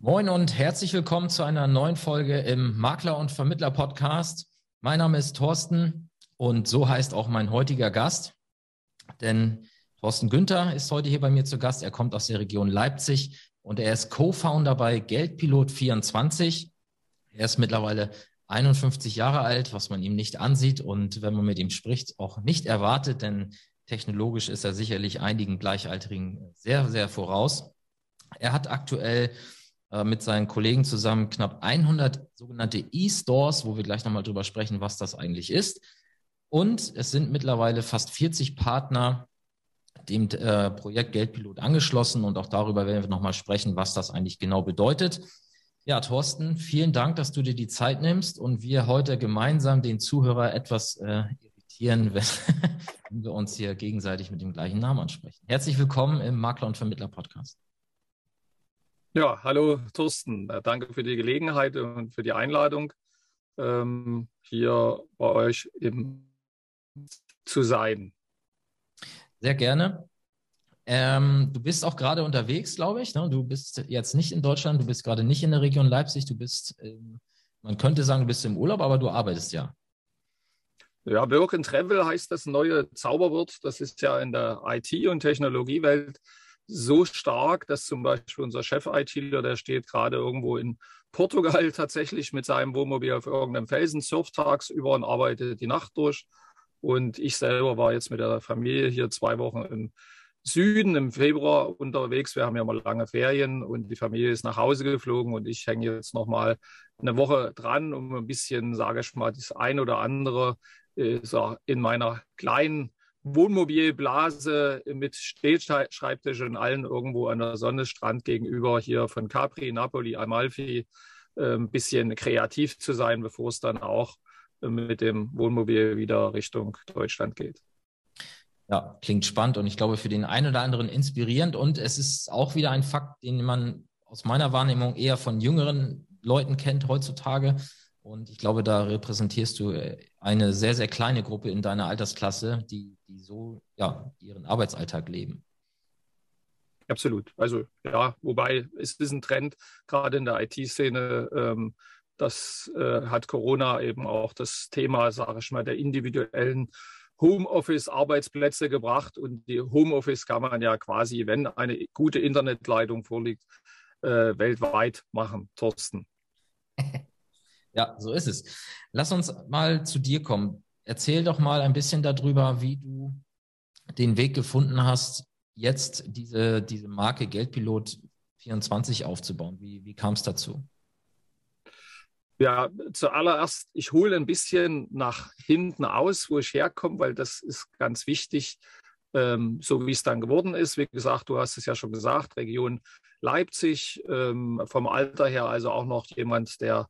Moin und herzlich willkommen zu einer neuen Folge im Makler und Vermittler Podcast. Mein Name ist Thorsten und so heißt auch mein heutiger Gast. Denn Thorsten Günther ist heute hier bei mir zu Gast. Er kommt aus der Region Leipzig und er ist Co-Founder bei Geldpilot 24. Er ist mittlerweile 51 Jahre alt, was man ihm nicht ansieht und wenn man mit ihm spricht, auch nicht erwartet, denn technologisch ist er sicherlich einigen Gleichaltrigen sehr, sehr voraus. Er hat aktuell äh, mit seinen Kollegen zusammen knapp 100 sogenannte E-Stores, wo wir gleich nochmal drüber sprechen, was das eigentlich ist. Und es sind mittlerweile fast 40 Partner dem äh, Projekt Geldpilot angeschlossen und auch darüber werden wir nochmal sprechen, was das eigentlich genau bedeutet. Ja, Thorsten, vielen Dank, dass du dir die Zeit nimmst und wir heute gemeinsam den Zuhörer etwas äh, irritieren, wenn, wenn wir uns hier gegenseitig mit dem gleichen Namen ansprechen. Herzlich willkommen im Makler und Vermittler Podcast. Ja, hallo Thorsten. Äh, danke für die Gelegenheit und für die Einladung, ähm, hier bei euch eben zu sein. Sehr gerne. Ähm, du bist auch gerade unterwegs, glaube ich. Ne? Du bist jetzt nicht in Deutschland, du bist gerade nicht in der Region Leipzig, du bist, ähm, man könnte sagen, du bist im Urlaub, aber du arbeitest ja. Ja, Work and Travel heißt das neue Zauberwort. Das ist ja in der IT- und Technologiewelt so stark, dass zum Beispiel unser Chef-ITler, der steht gerade irgendwo in Portugal tatsächlich mit seinem Wohnmobil auf irgendeinem Felsen, surft tagsüber und arbeitet die Nacht durch. Und ich selber war jetzt mit der Familie hier zwei Wochen im Süden im Februar unterwegs. Wir haben ja mal lange Ferien und die Familie ist nach Hause geflogen und ich hänge jetzt noch mal eine Woche dran, um ein bisschen, sage ich mal, das ein oder andere äh, in meiner kleinen Wohnmobilblase mit Stehschreibtisch und allen irgendwo an der Sonne, Strand gegenüber hier von Capri, Napoli, Amalfi, äh, ein bisschen kreativ zu sein, bevor es dann auch mit dem Wohnmobil wieder Richtung Deutschland geht. Ja, klingt spannend und ich glaube für den einen oder anderen inspirierend und es ist auch wieder ein Fakt, den man aus meiner Wahrnehmung eher von jüngeren Leuten kennt heutzutage. Und ich glaube, da repräsentierst du äh, eine sehr, sehr kleine Gruppe in deiner Altersklasse, die, die so ja, ihren Arbeitsalltag leben. Absolut. Also ja, wobei es ist ein Trend, gerade in der IT-Szene, ähm, das äh, hat Corona eben auch das Thema, sage ich mal, der individuellen Homeoffice-Arbeitsplätze gebracht. Und die Homeoffice kann man ja quasi, wenn eine gute Internetleitung vorliegt, äh, weltweit machen. Thorsten. Ja, so ist es. Lass uns mal zu dir kommen. Erzähl doch mal ein bisschen darüber, wie du den Weg gefunden hast, jetzt diese, diese Marke Geldpilot 24 aufzubauen. Wie, wie kam es dazu? Ja, zuallererst, ich hole ein bisschen nach hinten aus, wo ich herkomme, weil das ist ganz wichtig, ähm, so wie es dann geworden ist. Wie gesagt, du hast es ja schon gesagt, Region Leipzig, ähm, vom Alter her also auch noch jemand, der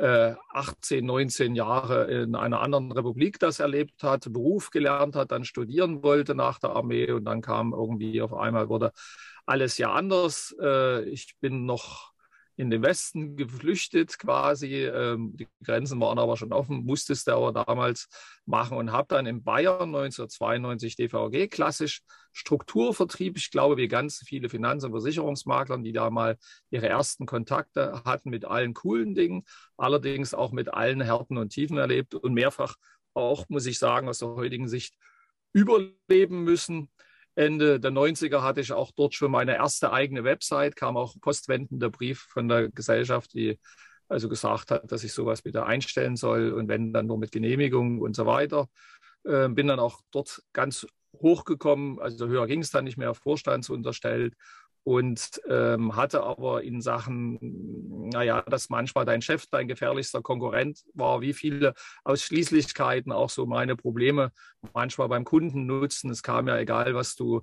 18, 19 Jahre in einer anderen Republik das erlebt hat, Beruf gelernt hat, dann studieren wollte nach der Armee und dann kam irgendwie auf einmal wurde alles ja anders. Äh, ich bin noch in den Westen geflüchtet quasi. Ähm, die Grenzen waren aber schon offen, musstest du aber damals machen und habe dann in Bayern 1992 DVG klassisch Strukturvertrieb. Ich glaube, wie ganz viele Finanz- und Versicherungsmaklern, die da mal ihre ersten Kontakte hatten mit allen coolen Dingen, allerdings auch mit allen Härten und Tiefen erlebt und mehrfach auch, muss ich sagen, aus der heutigen Sicht überleben müssen. Ende der 90er hatte ich auch dort schon meine erste eigene Website, kam auch postwendender Brief von der Gesellschaft, die also gesagt hat, dass ich sowas bitte einstellen soll und wenn dann nur mit Genehmigung und so weiter. Äh, bin dann auch dort ganz hochgekommen, also höher ging es dann nicht mehr, Vorstandsunterstellt und ähm, hatte aber in Sachen, naja, dass manchmal dein Chef dein gefährlichster Konkurrent war, wie viele Ausschließlichkeiten auch so meine Probleme manchmal beim Kunden nutzen. Es kam ja egal, was du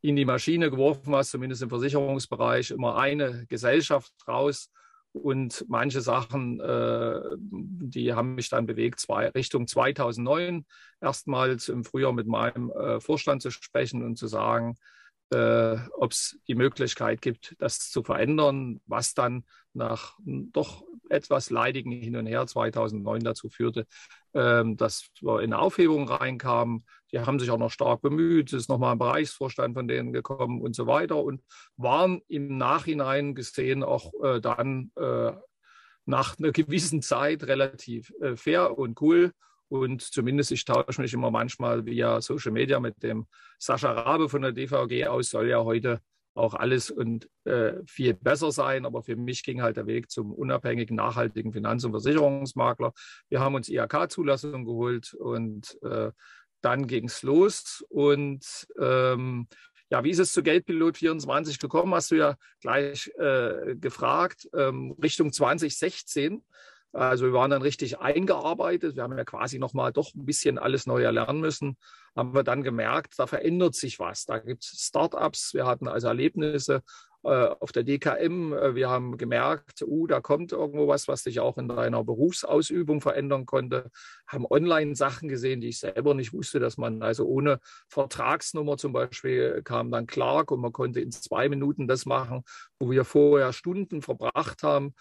in die Maschine geworfen hast, zumindest im Versicherungsbereich, immer eine Gesellschaft raus. Und manche Sachen, äh, die haben mich dann bewegt, Richtung 2009 erstmals im Frühjahr mit meinem äh, Vorstand zu sprechen und zu sagen, äh, ob es die Möglichkeit gibt, das zu verändern, was dann nach doch etwas leidigen Hin und Her 2009 dazu führte, ähm, dass wir in Aufhebung reinkamen. Die haben sich auch noch stark bemüht, es ist nochmal ein Bereichsvorstand von denen gekommen und so weiter und waren im Nachhinein gesehen auch äh, dann äh, nach einer gewissen Zeit relativ äh, fair und cool. Und zumindest ich tausche mich immer manchmal via Social Media mit dem Sascha Rabe von der DVG aus, soll ja heute auch alles und äh, viel besser sein. Aber für mich ging halt der Weg zum unabhängigen, nachhaltigen Finanz- und Versicherungsmakler. Wir haben uns IHK-Zulassung geholt und äh, dann ging es los. Und ähm, ja, wie ist es zu Geldpilot 24 gekommen? Hast du ja gleich äh, gefragt. Ähm, Richtung 2016 also wir waren dann richtig eingearbeitet. Wir haben ja quasi nochmal doch ein bisschen alles neu erlernen müssen. Haben wir dann gemerkt, da verändert sich was. Da gibt es Startups. Wir hatten also Erlebnisse äh, auf der DKM. Äh, wir haben gemerkt, uh, da kommt irgendwo was, was dich auch in deiner Berufsausübung verändern konnte. Haben Online-Sachen gesehen, die ich selber nicht wusste, dass man also ohne Vertragsnummer zum Beispiel kam dann Clark und man konnte in zwei Minuten das machen, wo wir vorher Stunden verbracht haben.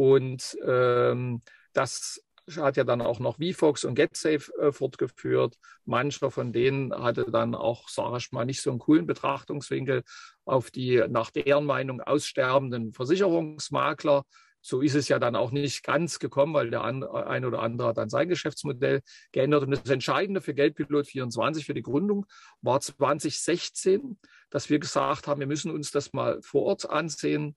Und ähm, das hat ja dann auch noch VFox und GetSafe äh, fortgeführt. Mancher von denen hatte dann auch, sage ich mal, nicht so einen coolen Betrachtungswinkel auf die nach deren Meinung aussterbenden Versicherungsmakler. So ist es ja dann auch nicht ganz gekommen, weil der ein oder andere hat dann sein Geschäftsmodell geändert. Und das Entscheidende für Geldpilot 24, für die Gründung, war 2016, dass wir gesagt haben, wir müssen uns das mal vor Ort ansehen.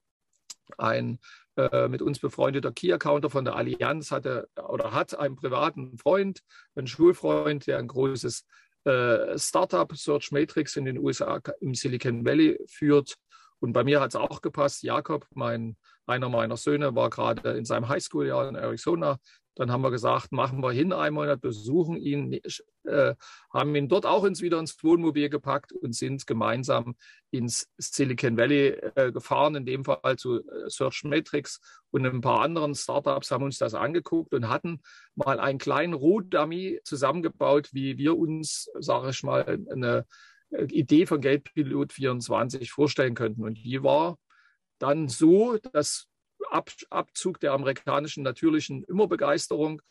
Ein äh, mit uns befreundeter Key-Accounter von der Allianz hatte oder hat einen privaten Freund, einen Schulfreund, der ein großes äh, Startup Search Matrix in den USA im Silicon Valley führt. Und bei mir hat es auch gepasst. Jakob, mein, einer meiner Söhne, war gerade in seinem Highschool-Jahr in Arizona dann haben wir gesagt, machen wir hin einen Monat, besuchen ihn, äh, haben ihn dort auch ins, wieder ins Wohnmobil gepackt und sind gemeinsam ins Silicon Valley äh, gefahren, in dem Fall zu äh, Search Matrix und ein paar anderen Startups haben uns das angeguckt und hatten mal einen kleinen Rohdummy zusammengebaut, wie wir uns, sage ich mal, eine äh, Idee von Geldpilot 24 vorstellen könnten. Und die war dann so, dass Ab Abzug der amerikanischen natürlichen Immerbegeisterung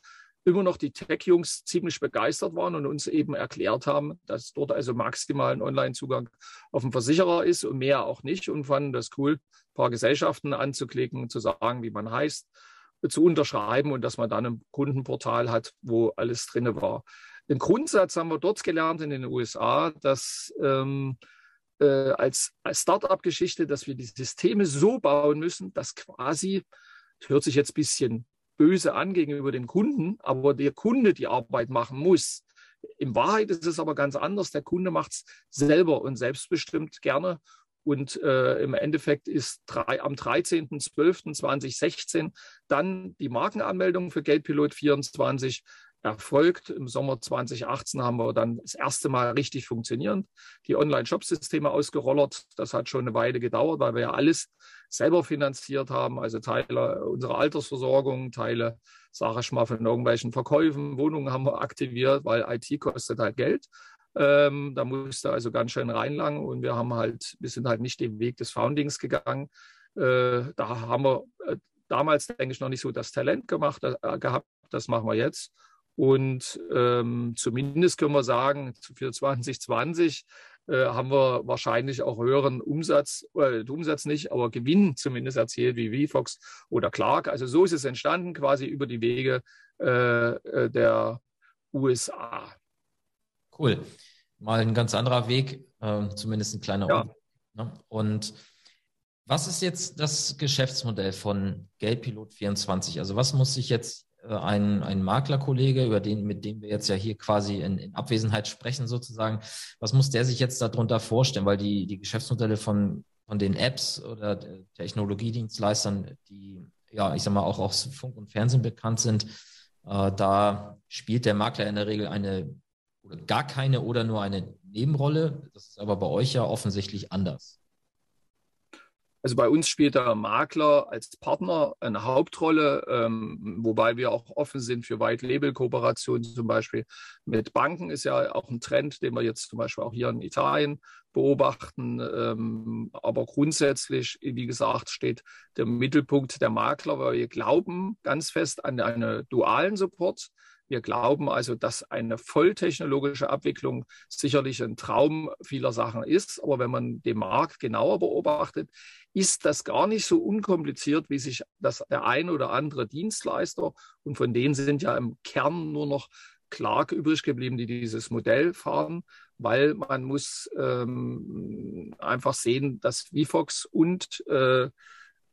immer noch die Tech-Jungs ziemlich begeistert waren und uns eben erklärt haben, dass dort also maximal ein Online-Zugang auf den Versicherer ist und mehr auch nicht und fanden das cool, ein paar Gesellschaften anzuklicken, zu sagen, wie man heißt, zu unterschreiben und dass man dann ein Kundenportal hat, wo alles drin war. Den Grundsatz haben wir dort gelernt in den USA, dass ähm, äh, als, als Start-up-Geschichte, dass wir die Systeme so bauen müssen, dass quasi, das hört sich jetzt ein bisschen böse an gegenüber dem Kunden, aber der Kunde die Arbeit machen muss. In Wahrheit ist es aber ganz anders. Der Kunde macht es selber und selbstbestimmt gerne. Und äh, im Endeffekt ist drei, am 13.12.2016 dann die Markenanmeldung für Geldpilot 24 erfolgt. Im Sommer 2018 haben wir dann das erste Mal richtig funktionierend die Online-Shop-Systeme ausgerollert. Das hat schon eine Weile gedauert, weil wir ja alles selber finanziert haben, also Teile unserer Altersversorgung, Teile, sage ich mal, von irgendwelchen Verkäufen, Wohnungen haben wir aktiviert, weil IT kostet halt Geld. Ähm, da musste also ganz schön reinlangen und wir haben halt, wir sind halt nicht den Weg des Foundings gegangen. Äh, da haben wir äh, damals, denke ich, noch nicht so das Talent gemacht, äh, gehabt. Das machen wir jetzt. Und ähm, zumindest können wir sagen, für 2020 äh, haben wir wahrscheinlich auch höheren Umsatz, äh, Umsatz nicht, aber Gewinn zumindest erzielt wie VFox oder Clark. Also so ist es entstanden, quasi über die Wege äh, äh der USA. Cool. Mal ein ganz anderer Weg, äh, zumindest ein kleiner ja. Umweg. Ne? Und was ist jetzt das Geschäftsmodell von Geldpilot 24? Also was muss sich jetzt ein, ein Maklerkollege, über den, mit dem wir jetzt ja hier quasi in, in, Abwesenheit sprechen sozusagen, was muss der sich jetzt darunter vorstellen? Weil die, die Geschäftsmodelle von, von den Apps oder Technologiedienstleistern, die ja, ich sag mal, auch aus Funk und Fernsehen bekannt sind, äh, da spielt der Makler in der Regel eine oder gar keine oder nur eine Nebenrolle. Das ist aber bei euch ja offensichtlich anders. Also bei uns spielt der Makler als Partner eine Hauptrolle, ähm, wobei wir auch offen sind für White-Label-Kooperationen zum Beispiel mit Banken ist ja auch ein Trend, den wir jetzt zum Beispiel auch hier in Italien beobachten. Ähm, aber grundsätzlich, wie gesagt, steht der Mittelpunkt der Makler, weil wir glauben ganz fest an einen dualen Support. Wir glauben also, dass eine volltechnologische Abwicklung sicherlich ein Traum vieler Sachen ist. Aber wenn man den Markt genauer beobachtet, ist das gar nicht so unkompliziert, wie sich das der ein oder andere Dienstleister, und von denen sind ja im Kern nur noch Clark übrig geblieben, die dieses Modell fahren, weil man muss ähm, einfach sehen, dass VFox und äh,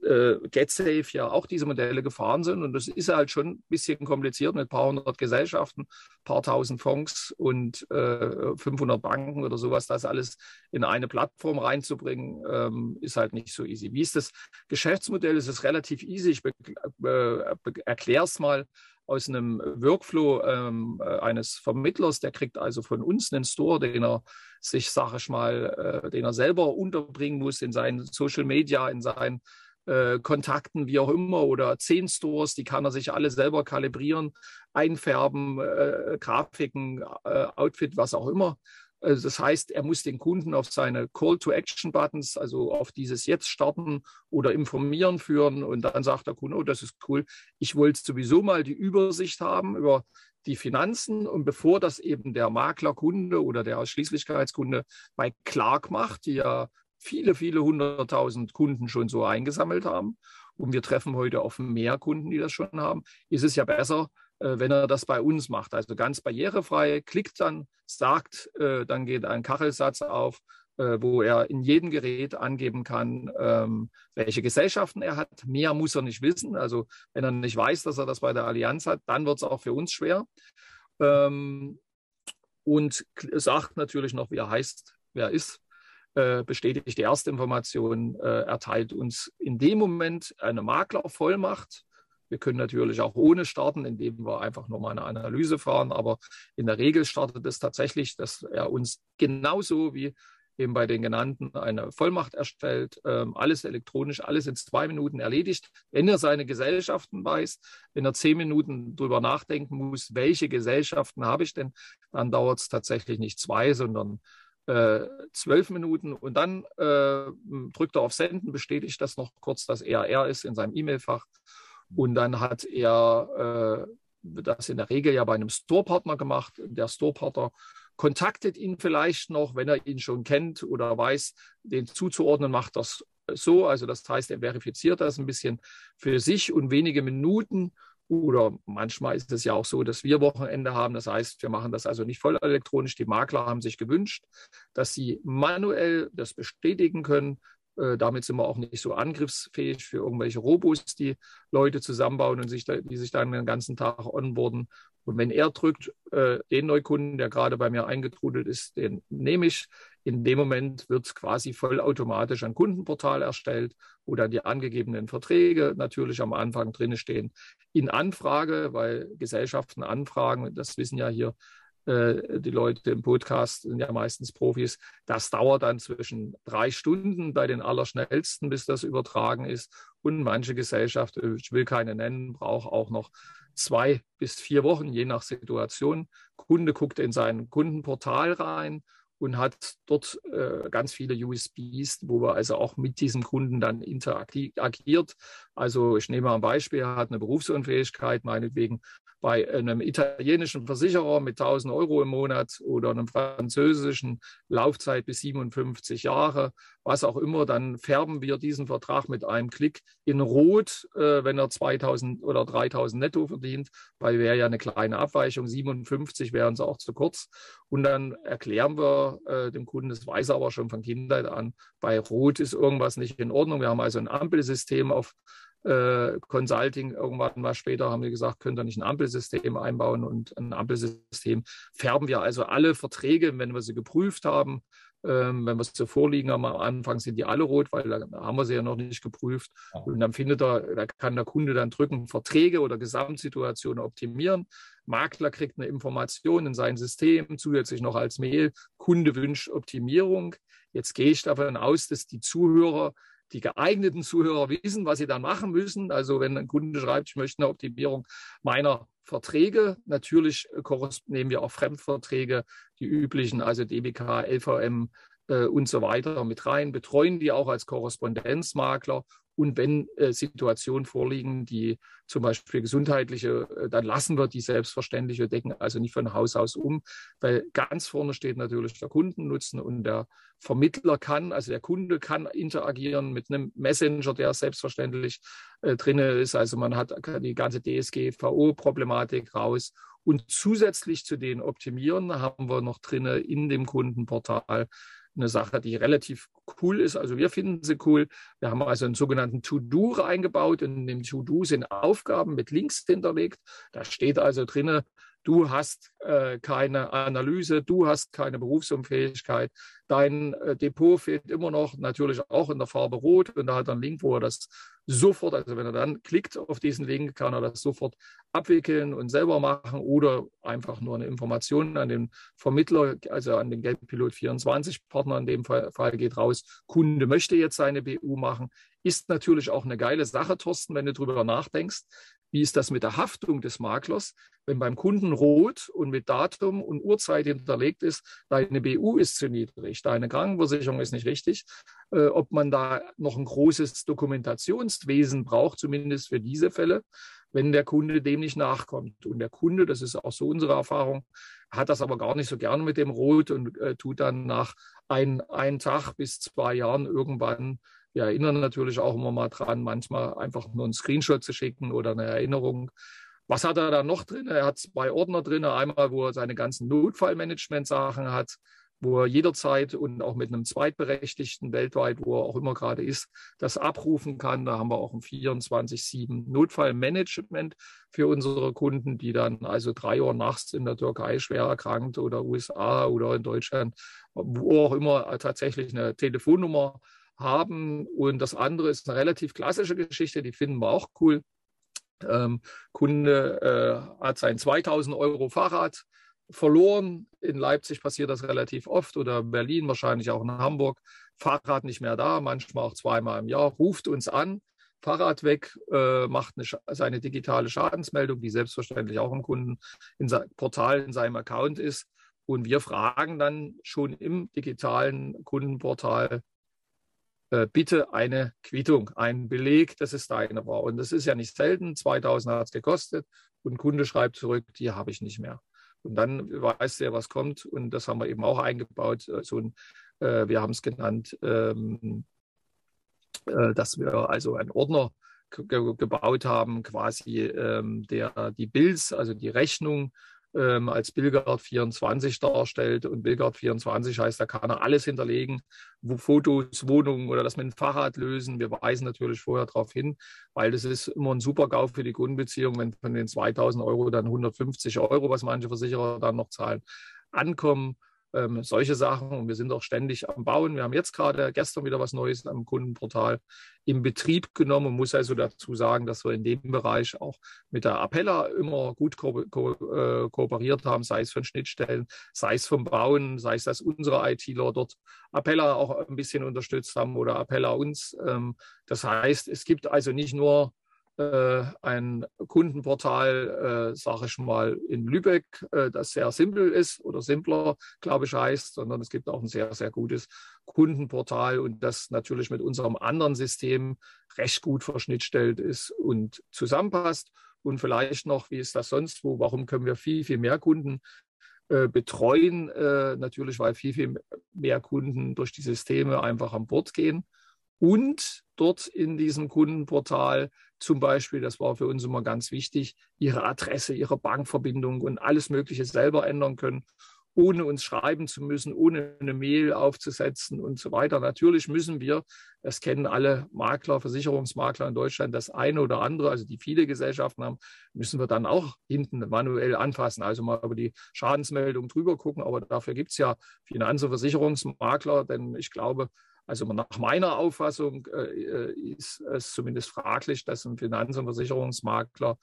äh, GetSafe ja auch diese Modelle gefahren sind. Und das ist halt schon ein bisschen kompliziert mit ein paar hundert Gesellschaften, ein paar tausend Fonds und äh, 500 Banken oder sowas. Das alles in eine Plattform reinzubringen, ähm, ist halt nicht so easy. Wie ist das Geschäftsmodell? Es ist relativ easy. Ich äh, erkläre es mal aus einem Workflow ähm, äh, eines Vermittlers, der kriegt also von uns einen Store, den er sich, sage ich mal, äh, den er selber unterbringen muss in seinen Social Media, in seinen äh, Kontakten, wie auch immer, oder zehn Stores, die kann er sich alle selber kalibrieren, einfärben, äh, Grafiken, äh, Outfit, was auch immer. Also das heißt, er muss den Kunden auf seine Call-to-Action-Buttons, also auf dieses Jetzt starten oder informieren führen und dann sagt der Kunde, oh, das ist cool, ich wollte sowieso mal die Übersicht haben über die Finanzen und bevor das eben der Maklerkunde oder der Ausschließlichkeitskunde bei Clark macht, die ja viele, viele hunderttausend Kunden schon so eingesammelt haben. Und wir treffen heute auf mehr Kunden, die das schon haben. Ist es ja besser, äh, wenn er das bei uns macht. Also ganz barrierefrei, klickt dann, sagt, äh, dann geht ein Kachelsatz auf, äh, wo er in jedem Gerät angeben kann, ähm, welche Gesellschaften er hat. Mehr muss er nicht wissen. Also wenn er nicht weiß, dass er das bei der Allianz hat, dann wird es auch für uns schwer. Ähm, und sagt natürlich noch, wie er heißt, wer er ist äh, bestätigt die erste Information, äh, erteilt uns in dem Moment eine Maklervollmacht. Wir können natürlich auch ohne starten, indem wir einfach nur mal eine Analyse fahren, aber in der Regel startet es tatsächlich, dass er uns genauso wie eben bei den genannten eine Vollmacht erstellt, ähm, alles elektronisch, alles in zwei Minuten erledigt. Wenn er seine Gesellschaften weiß, wenn er zehn Minuten drüber nachdenken muss, welche Gesellschaften habe ich denn, dann dauert es tatsächlich nicht zwei, sondern zwölf Minuten und dann äh, drückt er auf Senden, bestätigt das noch kurz, dass er er ist in seinem E-Mail-Fach und dann hat er äh, das in der Regel ja bei einem Store-Partner gemacht. Der Store-Partner kontaktet ihn vielleicht noch, wenn er ihn schon kennt oder weiß, den zuzuordnen, macht das so. Also das heißt, er verifiziert das ein bisschen für sich und wenige Minuten oder manchmal ist es ja auch so, dass wir Wochenende haben. Das heißt, wir machen das also nicht voll elektronisch. Die Makler haben sich gewünscht, dass sie manuell das bestätigen können. Äh, damit sind wir auch nicht so angriffsfähig für irgendwelche Robos, die Leute zusammenbauen und sich da, die sich dann den ganzen Tag onboarden. Und wenn er drückt, äh, den Neukunden, der gerade bei mir eingetrudelt ist, den nehme ich. In dem Moment wird quasi vollautomatisch ein Kundenportal erstellt, wo dann die angegebenen Verträge natürlich am Anfang drin stehen. In Anfrage, weil Gesellschaften anfragen, das wissen ja hier die Leute im Podcast, sind ja meistens Profis, das dauert dann zwischen drei Stunden bei den Allerschnellsten, bis das übertragen ist. Und manche Gesellschaft, ich will keine nennen, braucht auch noch zwei bis vier Wochen, je nach Situation. Kunde guckt in sein Kundenportal rein und hat dort äh, ganz viele USBs, wo wir also auch mit diesem Kunden dann interagiert. Also ich nehme mal ein Beispiel, er hat eine Berufsunfähigkeit, meinetwegen bei einem italienischen Versicherer mit 1000 Euro im Monat oder einem französischen Laufzeit bis 57 Jahre, was auch immer, dann färben wir diesen Vertrag mit einem Klick in Rot, äh, wenn er 2000 oder 3000 netto verdient, weil wäre ja eine kleine Abweichung, 57 wäre uns auch zu kurz. Und dann erklären wir äh, dem Kunden, das weiß er aber schon von Kindheit an, bei Rot ist irgendwas nicht in Ordnung. Wir haben also ein Ampelsystem auf äh, Consulting irgendwann mal später haben wir gesagt, könnt ihr nicht ein Ampelsystem einbauen und ein Ampelsystem färben wir also alle Verträge, wenn wir sie geprüft haben, ähm, wenn wir sie vorliegen haben, am Anfang sind die alle rot, weil da haben wir sie ja noch nicht geprüft. Und dann findet er, da kann der Kunde dann drücken, Verträge oder Gesamtsituationen optimieren. Makler kriegt eine Information in sein System, zusätzlich noch als Mail, Kunde wünscht Optimierung. Jetzt gehe ich davon aus, dass die Zuhörer die geeigneten Zuhörer wissen, was sie dann machen müssen. Also wenn ein Kunde schreibt, ich möchte eine Optimierung meiner Verträge, natürlich nehmen wir auch Fremdverträge, die üblichen, also DBK, LVM äh, und so weiter mit rein, betreuen die auch als Korrespondenzmakler und wenn äh, Situationen vorliegen, die zum Beispiel gesundheitliche, äh, dann lassen wir die selbstverständliche decken, also nicht von Haus aus um, weil ganz vorne steht natürlich der Kundennutzen und der Vermittler kann, also der Kunde kann interagieren mit einem Messenger, der selbstverständlich äh, drin ist. Also man hat die ganze DSGVO-Problematik raus. Und zusätzlich zu den Optimieren haben wir noch drin in dem Kundenportal eine Sache, die relativ cool ist. Also wir finden sie cool. Wir haben also einen sogenannten To-Do eingebaut. In dem To-Do sind Aufgaben mit Links hinterlegt. Da steht also drin, du hast äh, keine Analyse, du hast keine Berufsunfähigkeit, dein äh, Depot fehlt immer noch, natürlich auch in der Farbe Rot und da hat er einen Link, wo er das sofort, also wenn er dann klickt auf diesen Link, kann er das sofort abwickeln und selber machen oder einfach nur eine Information an den Vermittler, also an den Geldpilot 24 Partner in dem Fall, Fall geht raus, Kunde möchte jetzt seine BU machen, ist natürlich auch eine geile Sache, Thorsten, wenn du darüber nachdenkst. Wie ist das mit der Haftung des Maklers? Wenn beim Kunden rot und mit Datum und Uhrzeit hinterlegt ist, deine BU ist zu niedrig, deine Krankenversicherung ist nicht richtig, äh, ob man da noch ein großes Dokumentationswesen braucht, zumindest für diese Fälle, wenn der Kunde dem nicht nachkommt. Und der Kunde, das ist auch so unsere Erfahrung, hat das aber gar nicht so gerne mit dem Rot und äh, tut dann nach ein, ein Tag bis zwei Jahren irgendwann wir erinnern natürlich auch immer mal dran, manchmal einfach nur einen Screenshot zu schicken oder eine Erinnerung. Was hat er da noch drin? Er hat zwei Ordner drin. Einmal, wo er seine ganzen Notfallmanagement-Sachen hat, wo er jederzeit und auch mit einem Zweitberechtigten weltweit, wo er auch immer gerade ist, das abrufen kann. Da haben wir auch ein 24-7 Notfallmanagement für unsere Kunden, die dann also drei Uhr nachts in der Türkei schwer erkrankt oder USA oder in Deutschland, wo auch immer tatsächlich eine Telefonnummer haben. Und das andere ist eine relativ klassische Geschichte, die finden wir auch cool. Ähm, Kunde äh, hat sein 2000 Euro Fahrrad verloren. In Leipzig passiert das relativ oft oder Berlin, wahrscheinlich auch in Hamburg. Fahrrad nicht mehr da, manchmal auch zweimal im Jahr. Ruft uns an, Fahrrad weg, äh, macht eine, seine digitale Schadensmeldung, die selbstverständlich auch im Kunden in Portal in seinem Account ist. Und wir fragen dann schon im digitalen Kundenportal, äh, bitte eine Quittung, einen Beleg, dass es deine war. Und das ist ja nicht selten. 2000 hat es gekostet und Kunde schreibt zurück, die habe ich nicht mehr. Und dann weiß der, was kommt. Und das haben wir eben auch eingebaut. Äh, so ein, äh, wir haben es genannt, ähm, äh, dass wir also einen Ordner gebaut haben, quasi ähm, der die Bills, also die Rechnung ähm, als Billgard 24 darstellt. Und Billgard 24 heißt, da kann er alles hinterlegen, wo Fotos, Wohnungen oder das mit dem Fahrrad lösen. Wir weisen natürlich vorher darauf hin, weil das ist immer ein super GAU für die Kundenbeziehung, wenn von den 2000 Euro dann 150 Euro, was manche Versicherer dann noch zahlen, ankommen ähm, solche Sachen. Und wir sind auch ständig am Bauen. Wir haben jetzt gerade gestern wieder was Neues am Kundenportal in Betrieb genommen und muss also dazu sagen, dass wir in dem Bereich auch mit der Appella immer gut ko ko äh, kooperiert haben, sei es von Schnittstellen, sei es vom Bauen, sei es, dass unsere ITler dort Appella auch ein bisschen unterstützt haben oder Appella uns. Ähm, das heißt, es gibt also nicht nur ein Kundenportal, äh, sage ich mal, in Lübeck, äh, das sehr simpel ist oder simpler, glaube ich, heißt, sondern es gibt auch ein sehr, sehr gutes Kundenportal und das natürlich mit unserem anderen System recht gut verschnittstellt ist und zusammenpasst. Und vielleicht noch, wie ist das sonst wo, warum können wir viel, viel mehr Kunden äh, betreuen? Äh, natürlich, weil viel, viel mehr Kunden durch die Systeme einfach an Bord gehen und dort in diesem Kundenportal zum Beispiel, das war für uns immer ganz wichtig, ihre Adresse, ihre Bankverbindung und alles Mögliche selber ändern können, ohne uns schreiben zu müssen, ohne eine Mail aufzusetzen und so weiter. Natürlich müssen wir, das kennen alle Makler, Versicherungsmakler in Deutschland, das eine oder andere, also die viele Gesellschaften haben, müssen wir dann auch hinten manuell anfassen, also mal über die Schadensmeldung drüber gucken. Aber dafür gibt es ja Finanz- und Versicherungsmakler, denn ich glaube, also nach meiner Auffassung äh, ist es zumindest fraglich, dass ein Finanz- und Versicherungsmakler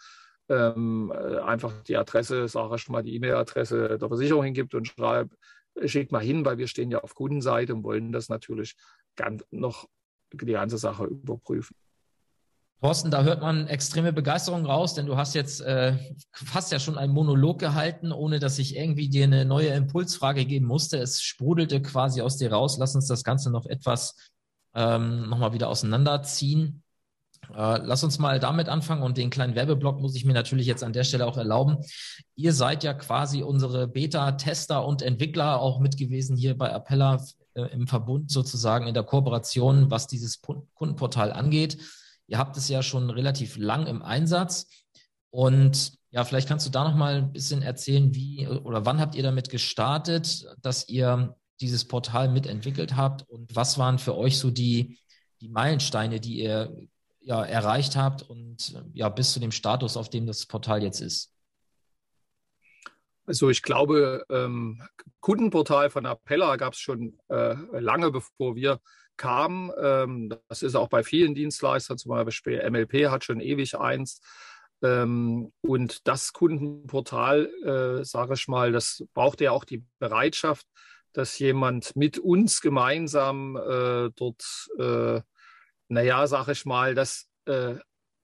ähm, äh, einfach die Adresse, sage ich mal, die E-Mail-Adresse der Versicherung hingibt und schreibt, schickt mal hin, weil wir stehen ja auf Kundenseite und wollen das natürlich ganz noch die ganze Sache überprüfen. Thorsten, da hört man extreme Begeisterung raus, denn du hast jetzt äh, fast ja schon einen Monolog gehalten, ohne dass ich irgendwie dir eine neue Impulsfrage geben musste. Es sprudelte quasi aus dir raus. Lass uns das Ganze noch etwas ähm, nochmal wieder auseinanderziehen. Äh, lass uns mal damit anfangen und den kleinen Werbeblock muss ich mir natürlich jetzt an der Stelle auch erlauben. Ihr seid ja quasi unsere Beta-Tester und Entwickler auch mit gewesen hier bei Appella äh, im Verbund sozusagen in der Kooperation, was dieses Kundenportal angeht. Ihr habt es ja schon relativ lang im Einsatz. Und ja, vielleicht kannst du da noch mal ein bisschen erzählen, wie oder wann habt ihr damit gestartet, dass ihr dieses Portal mitentwickelt habt und was waren für euch so die, die Meilensteine, die ihr ja, erreicht habt und ja, bis zu dem Status, auf dem das Portal jetzt ist? Also ich glaube, ähm, Kundenportal von Appella gab es schon äh, lange bevor wir kam. Ähm, das ist auch bei vielen Dienstleistern, zum Beispiel MLP hat schon ewig eins. Ähm, und das Kundenportal, äh, sage ich mal, das braucht ja auch die Bereitschaft, dass jemand mit uns gemeinsam äh, dort, äh, naja, sage ich mal, das äh,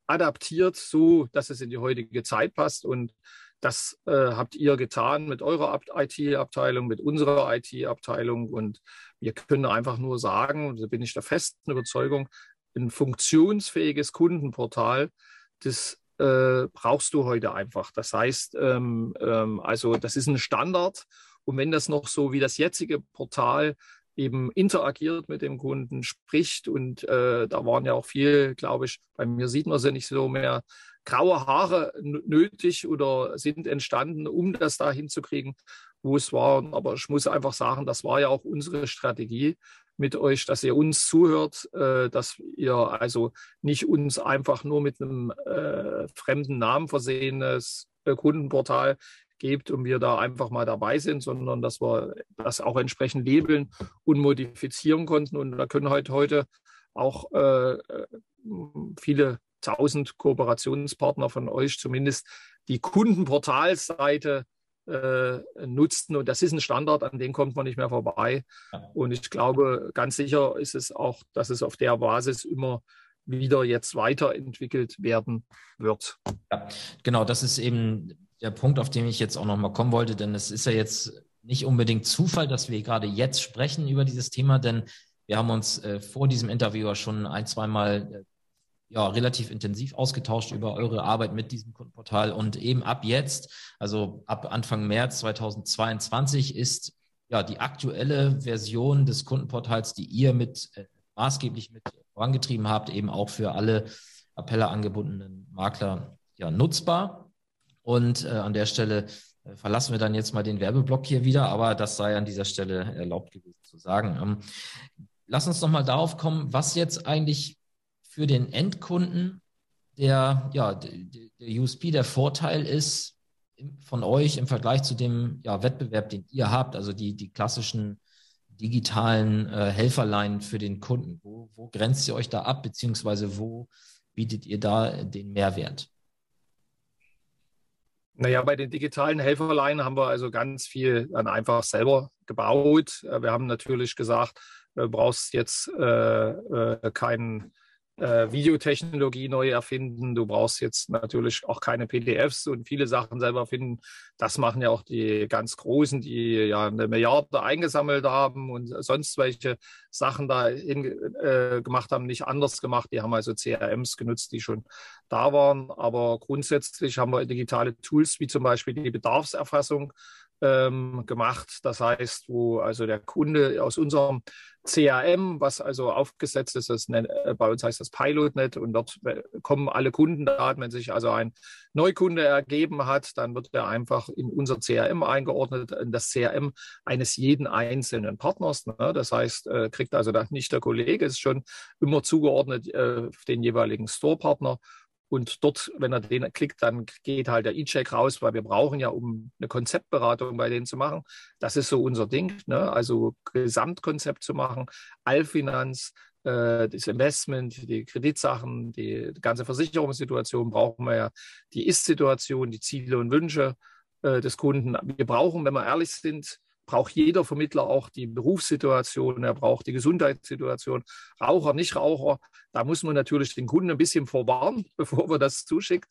adaptiert so, dass es in die heutige Zeit passt. Und das äh, habt ihr getan mit eurer IT-Abteilung, mit unserer IT-Abteilung. Und wir können einfach nur sagen, da bin ich der festen Überzeugung, ein funktionsfähiges Kundenportal, das äh, brauchst du heute einfach. Das heißt, ähm, ähm, also das ist ein Standard. Und wenn das noch so wie das jetzige Portal eben interagiert mit dem Kunden, spricht und äh, da waren ja auch viel, glaube ich, bei mir sieht man sie nicht so mehr, graue Haare nötig oder sind entstanden, um das da hinzukriegen, wo es war. Aber ich muss einfach sagen, das war ja auch unsere Strategie mit euch, dass ihr uns zuhört, äh, dass ihr also nicht uns einfach nur mit einem äh, fremden Namen versehenes äh, Kundenportal gebt und wir da einfach mal dabei sind, sondern dass wir das auch entsprechend labeln und modifizieren konnten. Und da können heute, heute auch äh, äh viele tausend Kooperationspartner von euch zumindest die Kundenportalseite äh, nutzen. Und das ist ein Standard, an den kommt man nicht mehr vorbei. Und ich glaube, ganz sicher ist es auch, dass es auf der Basis immer wieder jetzt weiterentwickelt werden wird. Ja, genau, das ist eben der Punkt, auf den ich jetzt auch nochmal kommen wollte, denn es ist ja jetzt nicht unbedingt Zufall, dass wir gerade jetzt sprechen über dieses Thema, denn wir haben uns äh, vor diesem Interview schon ein, zweimal äh, ja, relativ intensiv ausgetauscht über eure Arbeit mit diesem Kundenportal. Und eben ab jetzt, also ab Anfang März 2022, ist ja die aktuelle Version des Kundenportals, die ihr mit äh, maßgeblich mit vorangetrieben habt, eben auch für alle Appelle angebundenen Makler ja, nutzbar. Und äh, an der Stelle äh, verlassen wir dann jetzt mal den Werbeblock hier wieder, aber das sei an dieser Stelle erlaubt gewesen zu sagen. Ähm, lass uns noch mal darauf kommen, was jetzt eigentlich für den Endkunden der, ja, der, USP, der Vorteil ist von euch im Vergleich zu dem ja, Wettbewerb, den ihr habt, also die, die klassischen digitalen äh, Helferlein für den Kunden. Wo, wo grenzt ihr euch da ab, beziehungsweise wo bietet ihr da den Mehrwert? Naja, bei den digitalen Helferleinen haben wir also ganz viel dann einfach selber gebaut. Wir haben natürlich gesagt, du brauchst jetzt äh, äh, keinen äh, Videotechnologie neu erfinden. Du brauchst jetzt natürlich auch keine PDFs und viele Sachen selber finden. Das machen ja auch die ganz Großen, die ja eine Milliarde eingesammelt haben und sonst welche Sachen da hin, äh, gemacht haben, nicht anders gemacht. Die haben also CRMs genutzt, die schon da waren. Aber grundsätzlich haben wir digitale Tools wie zum Beispiel die Bedarfserfassung ähm, gemacht. Das heißt, wo also der Kunde aus unserem CRM, was also aufgesetzt ist, das, äh, bei uns heißt das PilotNet und dort äh, kommen alle Kundendaten. Wenn sich also ein Neukunde ergeben hat, dann wird er einfach in unser CRM eingeordnet, in das CRM eines jeden einzelnen Partners. Ne? Das heißt, äh, kriegt also nicht der Kollege, ist schon immer zugeordnet äh, den jeweiligen Store-Partner und dort, wenn er den klickt, dann geht halt der E-Check raus, weil wir brauchen ja, um eine Konzeptberatung bei denen zu machen. Das ist so unser Ding, ne? also Gesamtkonzept zu machen, Allfinanz, äh, das Investment, die Kreditsachen, die, ganze Versicherungssituation brauchen wir ja, die Ist-Situation, die Ziele und Wünsche äh, des Kunden. Wir brauchen, wenn wir ehrlich sind, braucht jeder Vermittler auch die Berufssituation, er braucht die Gesundheitssituation, Raucher, Nichtraucher. Da muss man natürlich den Kunden ein bisschen vorwarnen, bevor man das zuschickt.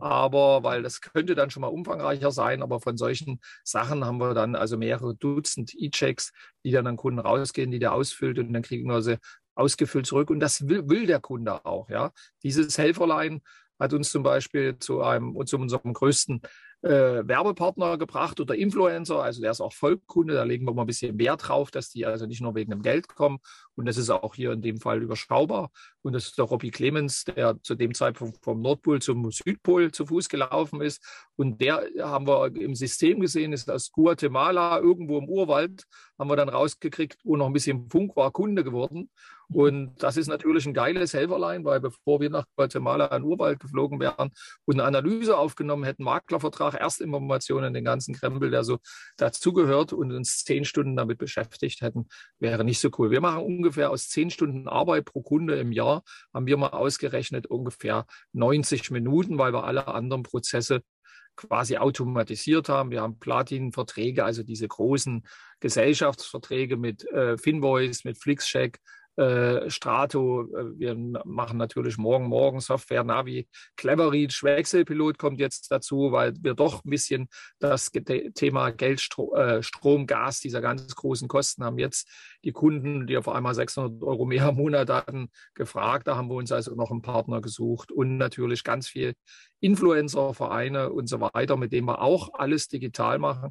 Aber weil das könnte dann schon mal umfangreicher sein. Aber von solchen Sachen haben wir dann also mehrere Dutzend E-Checks, die dann an Kunden rausgehen, die der ausfüllt und dann kriegen wir sie ausgefüllt zurück. Und das will, will der Kunde auch. Ja, dieses Helferlein hat uns zum Beispiel zu einem zu unserem größten äh, Werbepartner gebracht oder Influencer. Also der ist auch Vollkunde. Da legen wir mal ein bisschen Wert drauf, dass die also nicht nur wegen dem Geld kommen. Und das ist auch hier in dem Fall überschaubar. Und das ist der Robbie Clemens, der zu dem Zeitpunkt vom Nordpol zum Südpol zu Fuß gelaufen ist. Und der haben wir im System gesehen, ist aus Guatemala irgendwo im Urwald, haben wir dann rausgekriegt, wo noch ein bisschen Funk war, Kunde geworden. Und das ist natürlich ein geiles Helferlein, weil bevor wir nach Guatemala in Urwald geflogen wären und eine Analyse aufgenommen hätten, Maklervertrag, Erstinformationen, den ganzen Krempel, der so dazugehört und uns zehn Stunden damit beschäftigt hätten, wäre nicht so cool. Wir machen ungefähr aus zehn Stunden Arbeit pro Kunde im Jahr, haben wir mal ausgerechnet, ungefähr 90 Minuten, weil wir alle anderen Prozesse quasi automatisiert haben. Wir haben Platin-Verträge, also diese großen Gesellschaftsverträge mit äh, Finvoice, mit Flixcheck, äh, Strato, äh, wir machen natürlich morgen, morgen Software, Navi, Cleverreach, Wechselpilot kommt jetzt dazu, weil wir doch ein bisschen das Thema Geld, äh, Strom, Gas, dieser ganz großen Kosten haben jetzt die Kunden, die auf einmal 600 Euro mehr im Monat hatten, gefragt. Da haben wir uns also noch einen Partner gesucht und natürlich ganz viel Influencer, Vereine und so weiter, mit denen wir auch alles digital machen.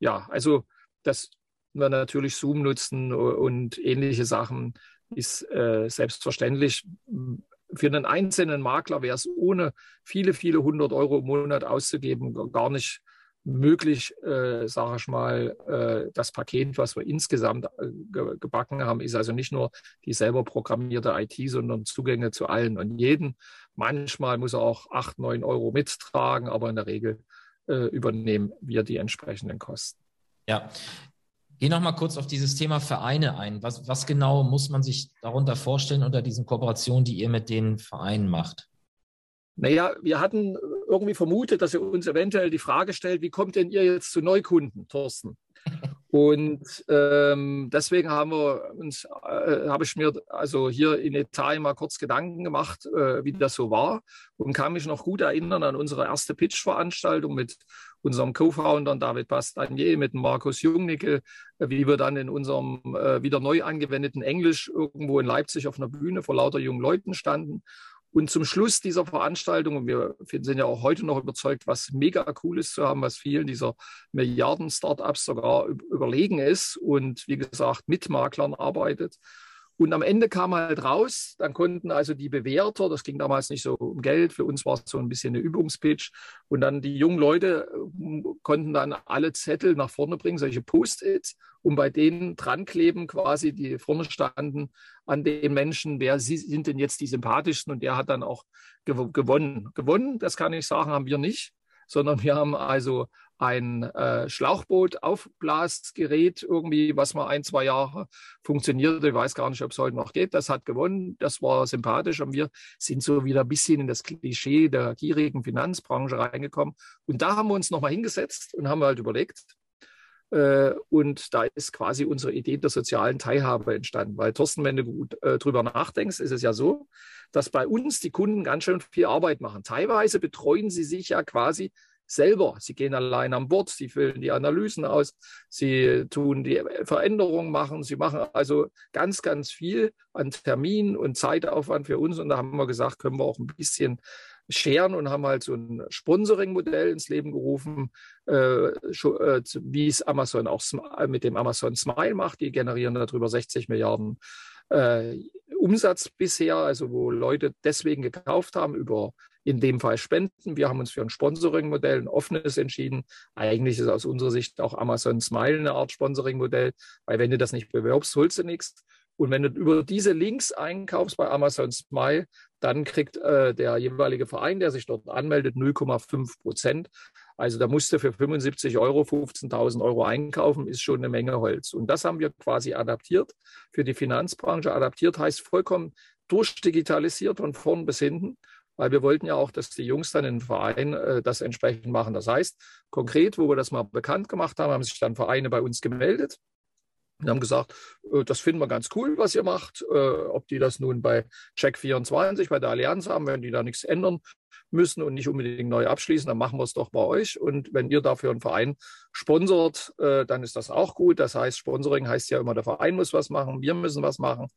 Ja, also das wir natürlich Zoom nutzen und ähnliche Sachen, ist äh, selbstverständlich. Für einen einzelnen Makler wäre es ohne viele, viele hundert Euro im Monat auszugeben gar nicht möglich, äh, sage ich mal, äh, das Paket, was wir insgesamt äh, ge gebacken haben, ist also nicht nur die selber programmierte IT, sondern Zugänge zu allen und jeden. Manchmal muss er auch acht, neun Euro mittragen, aber in der Regel äh, übernehmen wir die entsprechenden Kosten. Ja, Geh noch mal kurz auf dieses Thema Vereine ein. Was, was genau muss man sich darunter vorstellen unter diesen Kooperationen, die ihr mit den Vereinen macht? Naja, wir hatten irgendwie vermutet, dass ihr uns eventuell die Frage stellt, wie kommt denn ihr jetzt zu Neukunden, Thorsten? Und ähm, deswegen haben wir uns, äh, habe ich mir also hier in Italien mal kurz Gedanken gemacht, äh, wie das so war. Und kann mich noch gut erinnern an unsere erste Pitch-Veranstaltung mit unserem Co-Founder David Bastanier, mit Markus Jungnickel, äh, wie wir dann in unserem äh, wieder neu angewendeten Englisch irgendwo in Leipzig auf einer Bühne vor lauter jungen Leuten standen und zum Schluss dieser Veranstaltung, und wir sind ja auch heute noch überzeugt, was mega cool ist zu haben, was vielen dieser Milliarden-Startups sogar überlegen ist und wie gesagt mit Maklern arbeitet. Und am Ende kam halt raus, dann konnten also die Bewerter, das ging damals nicht so um Geld, für uns war es so ein bisschen eine Übungspitch, und dann die jungen Leute äh, konnten dann alle Zettel nach vorne bringen, solche Post-its, und bei denen dran kleben quasi, die vorne standen, an den Menschen, wer sind denn jetzt die sympathischsten, und der hat dann auch gewonnen. Gewonnen, das kann ich sagen, haben wir nicht, sondern wir haben also ein äh, Schlauchboot-Aufblasgerät irgendwie, was mal ein, zwei Jahre funktionierte. Ich weiß gar nicht, ob es heute noch geht. Das hat gewonnen. Das war sympathisch. Und wir sind so wieder ein bisschen in das Klischee der gierigen Finanzbranche reingekommen. Und da haben wir uns nochmal hingesetzt und haben halt überlegt, äh, und da ist quasi unsere Idee der sozialen Teilhabe entstanden. Weil Thorsten, wenn du gut äh, drüber nachdenkst, ist es ja so, dass bei uns die Kunden ganz schön viel Arbeit machen. Teilweise betreuen sie sich ja quasi selber. Sie gehen allein an Bord, sie füllen die Analysen aus, sie tun die Veränderungen machen, sie machen also ganz, ganz viel an Termin und Zeitaufwand für uns. Und da haben wir gesagt, können wir auch ein bisschen scheren und haben halt so ein Sponsoring-Modell ins Leben gerufen, äh, äh wie es Amazon auch mit dem Amazon Smile macht. Die generieren darüber 60 Milliarden äh, Umsatz bisher, also wo Leute deswegen gekauft haben über in dem Fall Spenden. Wir haben uns für ein Sponsoring-Modell, ein offenes entschieden. Eigentlich ist aus unserer Sicht auch Amazon Smile eine Art Sponsoring-Modell, weil wenn du das nicht bewirbst, holst du nichts. Und wenn du über diese Links einkaufst bei Amazon Smile, dann kriegt äh, der jeweilige Verein, der sich dort anmeldet, 0,5 Prozent. Also da musst du für 75 Euro 15.000 Euro einkaufen, ist schon eine Menge Holz. Und das haben wir quasi adaptiert für die Finanzbranche. Adaptiert heißt vollkommen durchdigitalisiert von vorn bis hinten. Weil wir wollten ja auch, dass die Jungs dann im Verein äh, das entsprechend machen. Das heißt, konkret, wo wir das mal bekannt gemacht haben, haben sich dann Vereine bei uns gemeldet wir haben gesagt, äh, das finden wir ganz cool, was ihr macht. Äh, ob die das nun bei Check24, bei der Allianz haben, wenn die da nichts ändern müssen und nicht unbedingt neu abschließen, dann machen wir es doch bei euch. Und wenn ihr dafür einen Verein sponsort, äh, dann ist das auch gut. Das heißt, Sponsoring heißt ja immer, der Verein muss was machen, wir müssen was machen.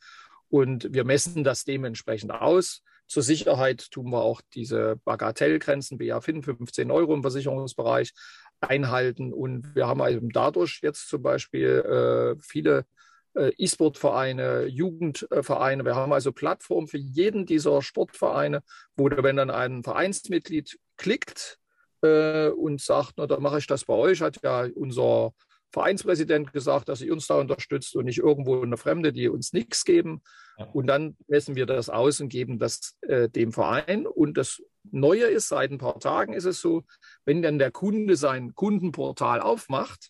Und wir messen das dementsprechend aus. Zur Sicherheit tun wir auch diese Bagatellgrenzen, BA5, 15 Euro im Versicherungsbereich einhalten. Und wir haben eben dadurch jetzt zum Beispiel äh, viele äh, E-Sport-Vereine, Jugendvereine. Wir haben also Plattformen für jeden dieser Sportvereine, wo wenn dann ein Vereinsmitglied klickt äh, und sagt, na, dann mache ich das bei euch, hat ja unser Vereinspräsident gesagt, dass sie uns da unterstützt und nicht irgendwo eine Fremde, die uns nichts geben. Und dann messen wir das aus und geben das äh, dem Verein. Und das Neue ist, seit ein paar Tagen ist es so, wenn dann der Kunde sein Kundenportal aufmacht,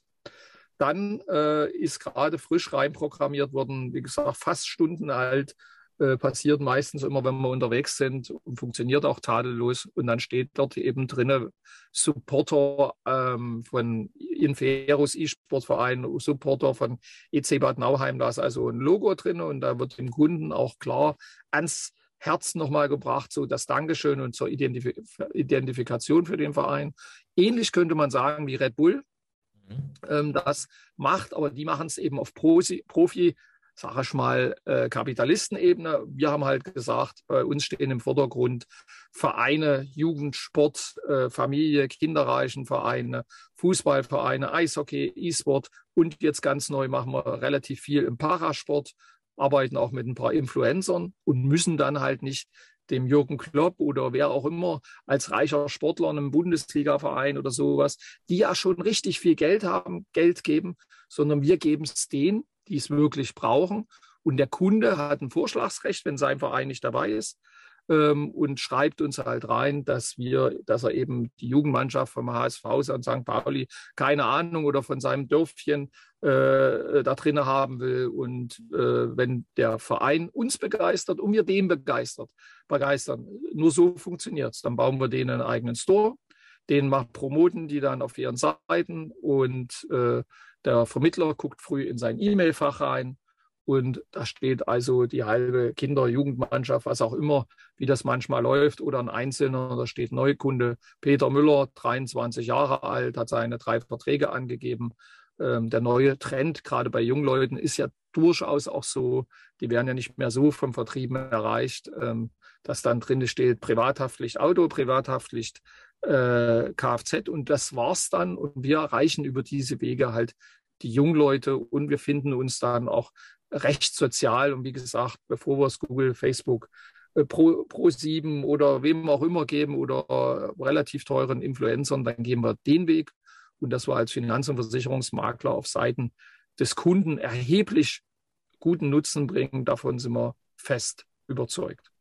dann äh, ist gerade frisch reinprogrammiert worden, wie gesagt, fast Stunden alt, äh, passiert meistens immer, wenn wir unterwegs sind und funktioniert auch tadellos. Und dann steht dort eben drin Supporter ähm, von Inferus E-Sportverein, Supporter von EC Bad Nauheim. Da ist also ein Logo drin und da wird dem Kunden auch klar ans Herz nochmal gebracht, so das Dankeschön und zur Identif Identifikation für den Verein. Ähnlich könnte man sagen wie Red Bull mhm. ähm, das macht, aber die machen es eben auf Profi, Profi sage ich mal, äh, Kapitalistenebene. Wir haben halt gesagt, bei uns stehen im Vordergrund Vereine, Jugendsport, äh, Familie, Kinderreichenvereine, Fußballvereine, Eishockey, E-Sport und jetzt ganz neu machen wir relativ viel im Parasport, arbeiten auch mit ein paar Influencern und müssen dann halt nicht dem Jürgen Klopp oder wer auch immer als reicher Sportler in einem Bundesliga-Verein oder sowas, die ja schon richtig viel Geld haben, Geld geben, sondern wir geben es denen, die es wirklich brauchen. Und der Kunde hat ein Vorschlagsrecht, wenn sein Verein nicht dabei ist ähm, und schreibt uns halt rein, dass wir, dass er eben die Jugendmannschaft vom HSV und St. Pauli keine Ahnung oder von seinem Dörfchen äh, da drin haben will. Und äh, wenn der Verein uns begeistert und wir den begeistert, begeistern, nur so funktioniert es. Dann bauen wir denen einen eigenen Store, den macht promoten die dann auf ihren Seiten und äh, der Vermittler guckt früh in sein E-Mail-Fach rein und da steht also die halbe Kinder-, Jugendmannschaft, was auch immer, wie das manchmal läuft, oder ein Einzelner, da steht Neukunde. Peter Müller, 23 Jahre alt, hat seine drei Verträge angegeben. Ähm, der neue Trend, gerade bei jungen Leuten, ist ja durchaus auch so, die werden ja nicht mehr so vom Vertrieben erreicht, ähm, dass dann drin steht Privathaftpflicht Auto, Privathaftpflicht äh, Kfz und das war's dann. Und wir erreichen über diese Wege halt die Jungleute und wir finden uns dann auch recht sozial. Und wie gesagt, bevor wir es Google, Facebook, äh, Pro, Pro 7 oder wem auch immer geben oder relativ teuren Influencern, dann gehen wir den Weg. Und das wir als Finanz- und Versicherungsmakler auf Seiten des Kunden erheblich guten Nutzen bringen. Davon sind wir fest überzeugt.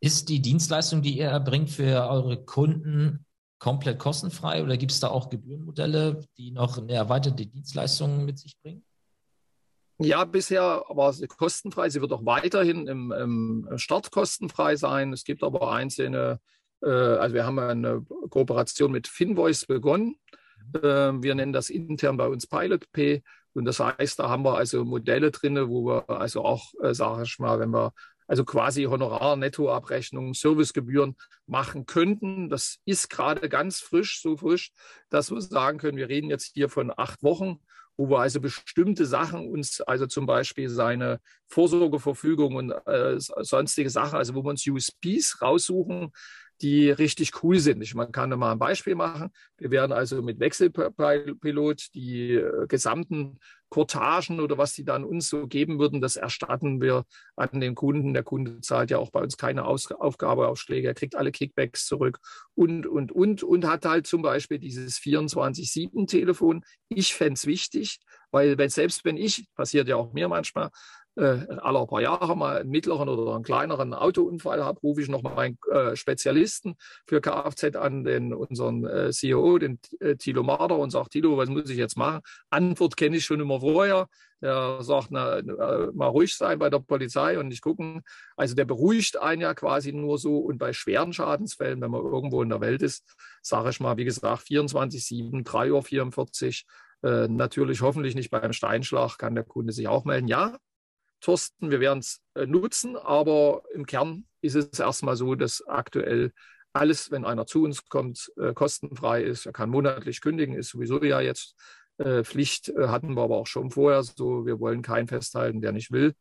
Ist die Dienstleistung, die ihr erbringt für eure Kunden, komplett kostenfrei oder gibt es da auch Gebührenmodelle, die noch eine erweiterte Dienstleistung mit sich bringen? Ja, bisher war sie kostenfrei. Sie wird auch weiterhin im, im Start kostenfrei sein. Es gibt aber einzelne, äh, also wir haben eine Kooperation mit Finvoice begonnen. Äh, wir nennen das intern bei uns Pilot Pay. Und das heißt, da haben wir also Modelle drin, wo wir also auch, äh, sage ich mal, wenn wir also quasi Honorar, Nettoabrechnung, Servicegebühren machen könnten. Das ist gerade ganz frisch, so frisch, dass wir sagen können, wir reden jetzt hier von acht Wochen, wo wir also bestimmte Sachen uns, also zum Beispiel seine Vorsorgeverfügung und äh, sonstige Sachen, also wo wir uns USPs raussuchen, die richtig cool sind. Ich, man kann da mal ein Beispiel machen. Wir werden also mit Wechselpilot die äh, gesamten Kortagen oder was die dann uns so geben würden, das erstatten wir an den Kunden. Der Kunde zahlt ja auch bei uns keine Aus Aufgabeaufschläge, er kriegt alle Kickbacks zurück und, und, und, und hat halt zum Beispiel dieses 24-7-Telefon. Ich fände wichtig, weil wenn, selbst wenn ich, passiert ja auch mir manchmal, alle paar Jahre mal einen mittleren oder einen kleineren Autounfall habe, rufe ich noch mal einen äh, Spezialisten für Kfz an, den unseren äh, CEO, den äh, Thilo Marder, und sage, Thilo, was muss ich jetzt machen? Antwort kenne ich schon immer vorher. Der sagt, na, äh, mal ruhig sein bei der Polizei und nicht gucken. Also der beruhigt einen ja quasi nur so. Und bei schweren Schadensfällen, wenn man irgendwo in der Welt ist, sage ich mal, wie gesagt, 24-7, 3.44 Uhr, äh, natürlich hoffentlich nicht beim Steinschlag, kann der Kunde sich auch melden. Ja, Thorsten, wir werden es äh, nutzen, aber im Kern ist es erstmal so, dass aktuell alles, wenn einer zu uns kommt, äh, kostenfrei ist. Er kann monatlich kündigen, ist sowieso ja jetzt äh, Pflicht, hatten wir aber auch schon vorher so. Wir wollen keinen festhalten, der nicht will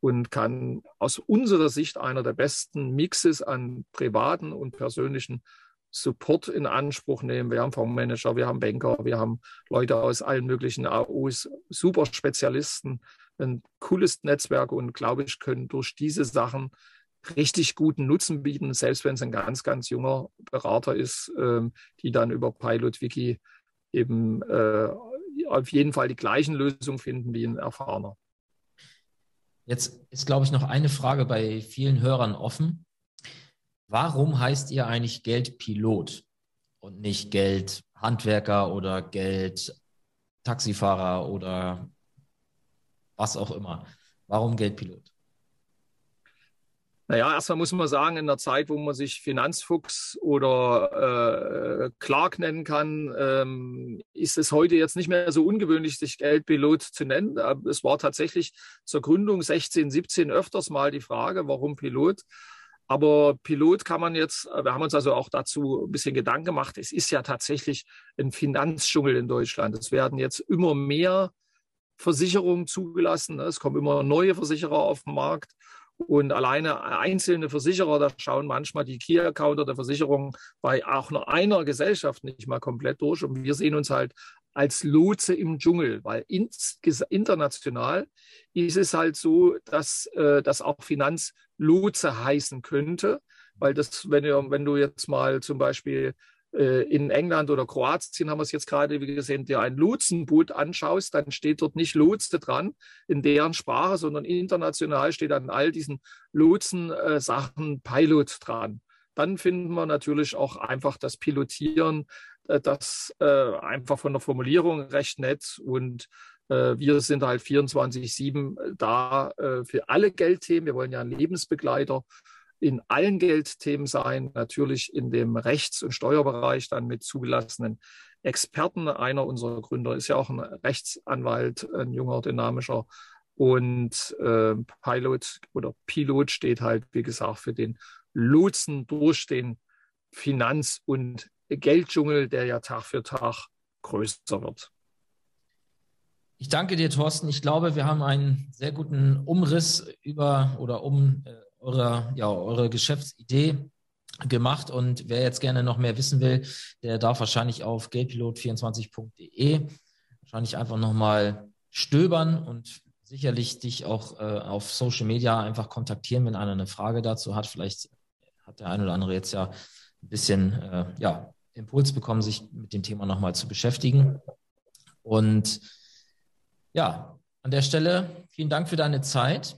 und kann aus unserer Sicht einer der besten Mixes an privaten und persönlichen Support in Anspruch nehmen. Wir haben Fondsmanager, wir haben Banker, wir haben Leute aus allen möglichen AOs, super Spezialisten, ein cooles Netzwerk und glaube ich, können durch diese Sachen richtig guten Nutzen bieten, selbst wenn es ein ganz, ganz junger Berater ist, ähm, die dann über Pilot Wiki eben äh, auf jeden Fall die gleichen Lösungen finden wie ein erfahrener. Jetzt ist, glaube ich, noch eine Frage bei vielen Hörern offen. Warum heißt ihr eigentlich Geldpilot und nicht Geldhandwerker oder Geldtaxifahrer oder was auch immer. Warum Geldpilot? Naja, erstmal muss man sagen, in der Zeit, wo man sich Finanzfuchs oder äh, Clark nennen kann, ähm, ist es heute jetzt nicht mehr so ungewöhnlich, sich Geldpilot zu nennen. Es war tatsächlich zur Gründung 16, 17 öfters mal die Frage, warum Pilot? Aber Pilot kann man jetzt, wir haben uns also auch dazu ein bisschen Gedanken gemacht, es ist ja tatsächlich ein Finanzdschungel in Deutschland. Es werden jetzt immer mehr Versicherungen zugelassen. Ne? Es kommen immer neue Versicherer auf den Markt. Und alleine einzelne Versicherer, da schauen manchmal die Key-Accounter der Versicherung bei auch nur einer Gesellschaft nicht mal komplett durch. Und wir sehen uns halt als Lotse im Dschungel, weil international ist es halt so, dass äh, das auch Finanzlotse heißen könnte. Weil das, wenn du, wenn du jetzt mal zum Beispiel in England oder Kroatien haben wir es jetzt gerade gesehen, dir ein Lotsenboot anschaust, dann steht dort nicht Lotse dran in deren Sprache, sondern international steht an all diesen Lotsen-Sachen äh, Pilot dran. Dann finden wir natürlich auch einfach das Pilotieren, äh, das äh, einfach von der Formulierung recht nett und äh, wir sind halt 24-7 da äh, für alle Geldthemen. Wir wollen ja ein Lebensbegleiter in allen Geldthemen sein, natürlich in dem Rechts- und Steuerbereich dann mit zugelassenen Experten. Einer unserer Gründer ist ja auch ein Rechtsanwalt, ein junger, dynamischer. Und äh, Pilot oder Pilot steht halt, wie gesagt, für den Lotsen durch den Finanz- und Gelddschungel, der ja Tag für Tag größer wird. Ich danke dir, Thorsten. Ich glaube, wir haben einen sehr guten Umriss über oder um äh, eure, ja, eure Geschäftsidee gemacht und wer jetzt gerne noch mehr wissen will, der darf wahrscheinlich auf geldpilot24.de wahrscheinlich einfach nochmal stöbern und sicherlich dich auch äh, auf Social Media einfach kontaktieren, wenn einer eine Frage dazu hat. Vielleicht hat der eine oder andere jetzt ja ein bisschen äh, ja, Impuls bekommen, sich mit dem Thema nochmal zu beschäftigen. Und ja, an der Stelle vielen Dank für deine Zeit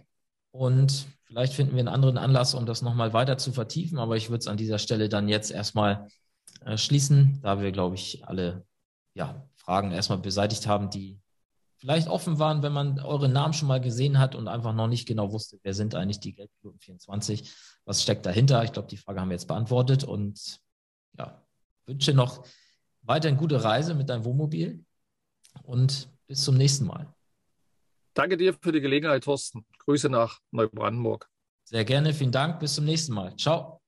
und Vielleicht finden wir einen anderen Anlass, um das nochmal weiter zu vertiefen, aber ich würde es an dieser Stelle dann jetzt erstmal äh, schließen, da wir, glaube ich, alle ja, Fragen erstmal beseitigt haben, die vielleicht offen waren, wenn man eure Namen schon mal gesehen hat und einfach noch nicht genau wusste, wer sind eigentlich die Geldpiloten 24, was steckt dahinter. Ich glaube, die Frage haben wir jetzt beantwortet und ja, wünsche noch weiterhin gute Reise mit deinem Wohnmobil und bis zum nächsten Mal. Danke dir für die Gelegenheit, Thorsten. Grüße nach Neubrandenburg. Sehr gerne, vielen Dank. Bis zum nächsten Mal. Ciao.